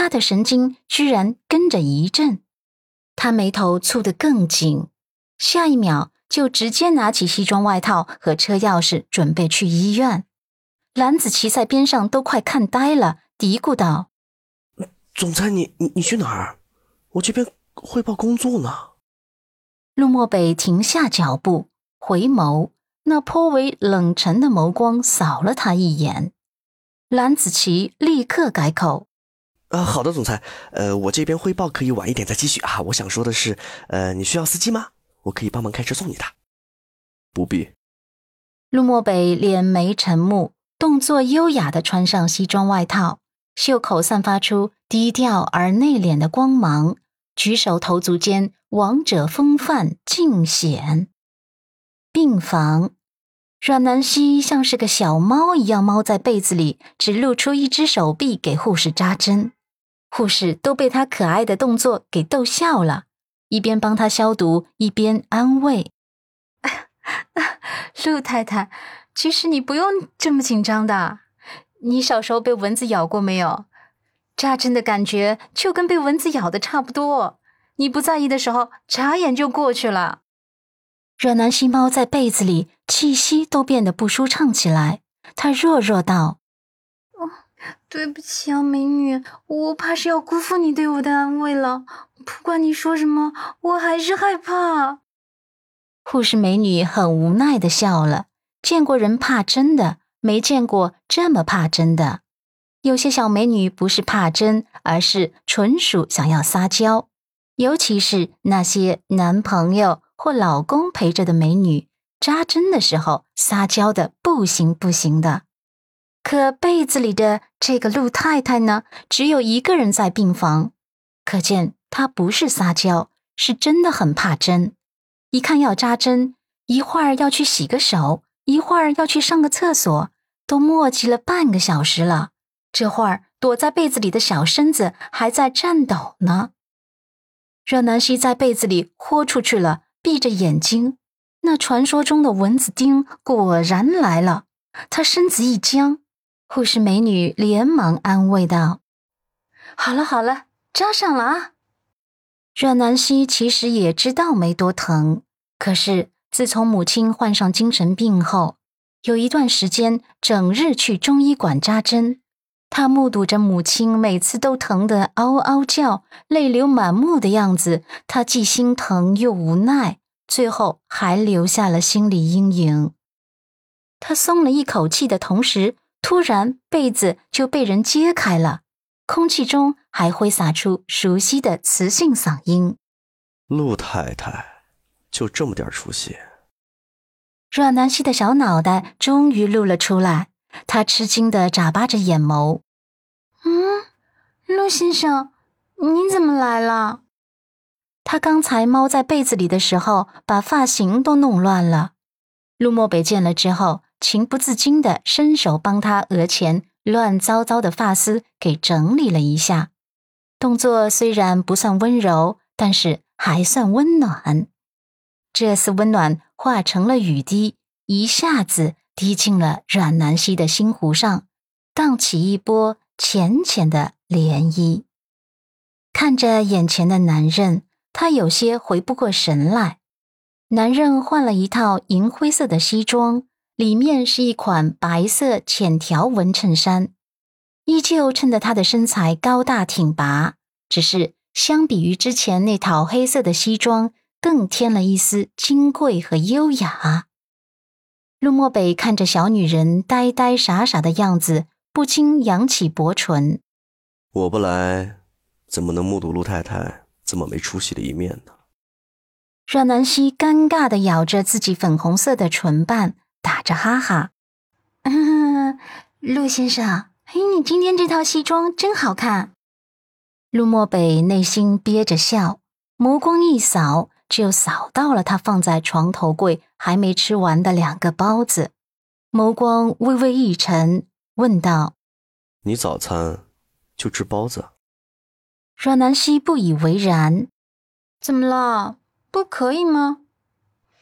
他的神经居然跟着一震，他眉头蹙得更紧，下一秒就直接拿起西装外套和车钥匙，准备去医院。蓝子琪在边上都快看呆了，嘀咕道：“总裁，你你你去哪儿？我这边汇报工作呢。”陆漠北停下脚步，回眸，那颇为冷沉的眸光扫了他一眼。蓝子琪立刻改口：“啊，好的，总裁，呃，我这边汇报可以晚一点再继续啊。我想说的是，呃，你需要司机吗？我可以帮忙开车送你的。不必。”陆漠北脸眉沉目，动作优雅的穿上西装外套，袖口散发出低调而内敛的光芒。举手投足间，王者风范尽显。病房，阮南希像是个小猫一样猫在被子里，只露出一只手臂给护士扎针。护士都被他可爱的动作给逗笑了，一边帮他消毒，一边安慰：“ 陆太太，其实你不用这么紧张的。你小时候被蚊子咬过没有？”扎针的感觉就跟被蚊子咬的差不多，你不在意的时候，眨眼就过去了。阮南希猫在被子里，气息都变得不舒畅起来。它弱弱道：“哦，对不起啊，美女，我怕是要辜负你对我的安慰了。不管你说什么，我还是害怕。”护士美女很无奈的笑了。见过人怕针的，没见过这么怕针的。有些小美女不是怕针，而是纯属想要撒娇。尤其是那些男朋友或老公陪着的美女，扎针的时候撒娇的不行不行的。可被子里的这个陆太太呢，只有一个人在病房，可见她不是撒娇，是真的很怕针。一看要扎针，一会儿要去洗个手，一会儿要去上个厕所，都磨叽了半个小时了。这会儿躲在被子里的小身子还在颤抖呢。阮南希在被子里豁出去了，闭着眼睛。那传说中的蚊子叮果然来了，她身子一僵。护士美女连忙安慰道：“好了好了，扎上了啊。”阮南希其实也知道没多疼，可是自从母亲患上精神病后，有一段时间整日去中医馆扎针。他目睹着母亲每次都疼得嗷嗷叫、泪流满目的样子，他既心疼又无奈，最后还留下了心理阴影。他松了一口气的同时，突然被子就被人揭开了，空气中还挥洒出熟悉的磁性嗓音：“陆太太，就这么点出息？”阮南希的小脑袋终于露了出来。她吃惊的眨巴着眼眸，嗯，陆先生，您怎么来了？他刚才猫在被子里的时候，把发型都弄乱了。陆漠北见了之后，情不自禁的伸手帮他额前乱糟糟的发丝给整理了一下，动作虽然不算温柔，但是还算温暖。这丝温暖化成了雨滴，一下子。滴进了阮南希的心湖上，荡起一波浅浅的涟漪。看着眼前的男人，他有些回不过神来。男人换了一套银灰色的西装，里面是一款白色浅条纹衬衫，依旧衬得他的身材高大挺拔。只是相比于之前那套黑色的西装，更添了一丝金贵和优雅。陆漠北看着小女人呆呆傻傻的样子，不禁扬起薄唇。我不来，怎么能目睹陆太太这么没出息的一面呢？阮南希尴尬的咬着自己粉红色的唇瓣，打着哈哈：“ 陆先生，哎，你今天这套西装真好看。”陆漠北内心憋着笑，眸光一扫。就扫到了他放在床头柜还没吃完的两个包子，眸光微微一沉，问道：“你早餐就吃包子？”阮南希不以为然：“怎么了？不可以吗？”“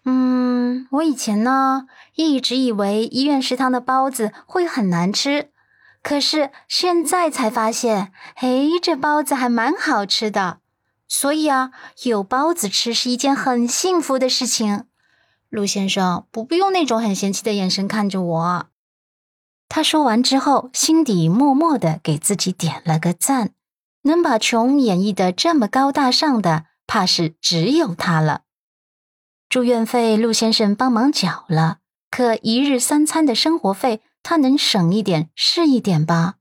嗯，我以前呢一直以为医院食堂的包子会很难吃，可是现在才发现，嘿，这包子还蛮好吃的。所以啊，有包子吃是一件很幸福的事情。陆先生，不必用那种很嫌弃的眼神看着我。他说完之后，心底默默的给自己点了个赞。能把穷演绎的这么高大上的，怕是只有他了。住院费陆先生帮忙缴了，可一日三餐的生活费。他能省一点是一点吧。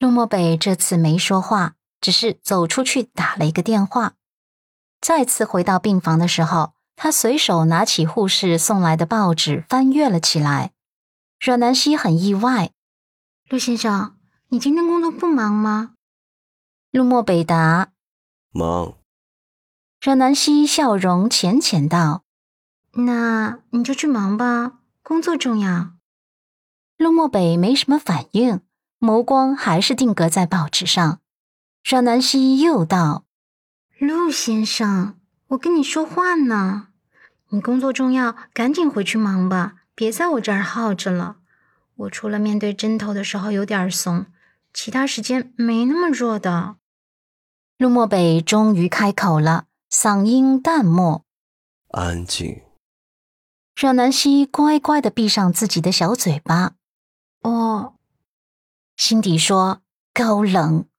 陆漠北这次没说话，只是走出去打了一个电话。再次回到病房的时候，他随手拿起护士送来的报纸，翻阅了起来。阮南希很意外：“陆先生，你今天工作不忙吗？”陆漠北答：“忙。”阮南希笑容浅浅道：“那你就去忙吧，工作重要。”陆漠北没什么反应，眸光还是定格在报纸上。阮南希又道：“陆先生，我跟你说话呢，你工作重要，赶紧回去忙吧，别在我这儿耗着了。我除了面对针头的时候有点怂，其他时间没那么弱的。”陆漠北终于开口了，嗓音淡漠：“安静。”阮南希乖乖的闭上自己的小嘴巴。哦，心底说高冷。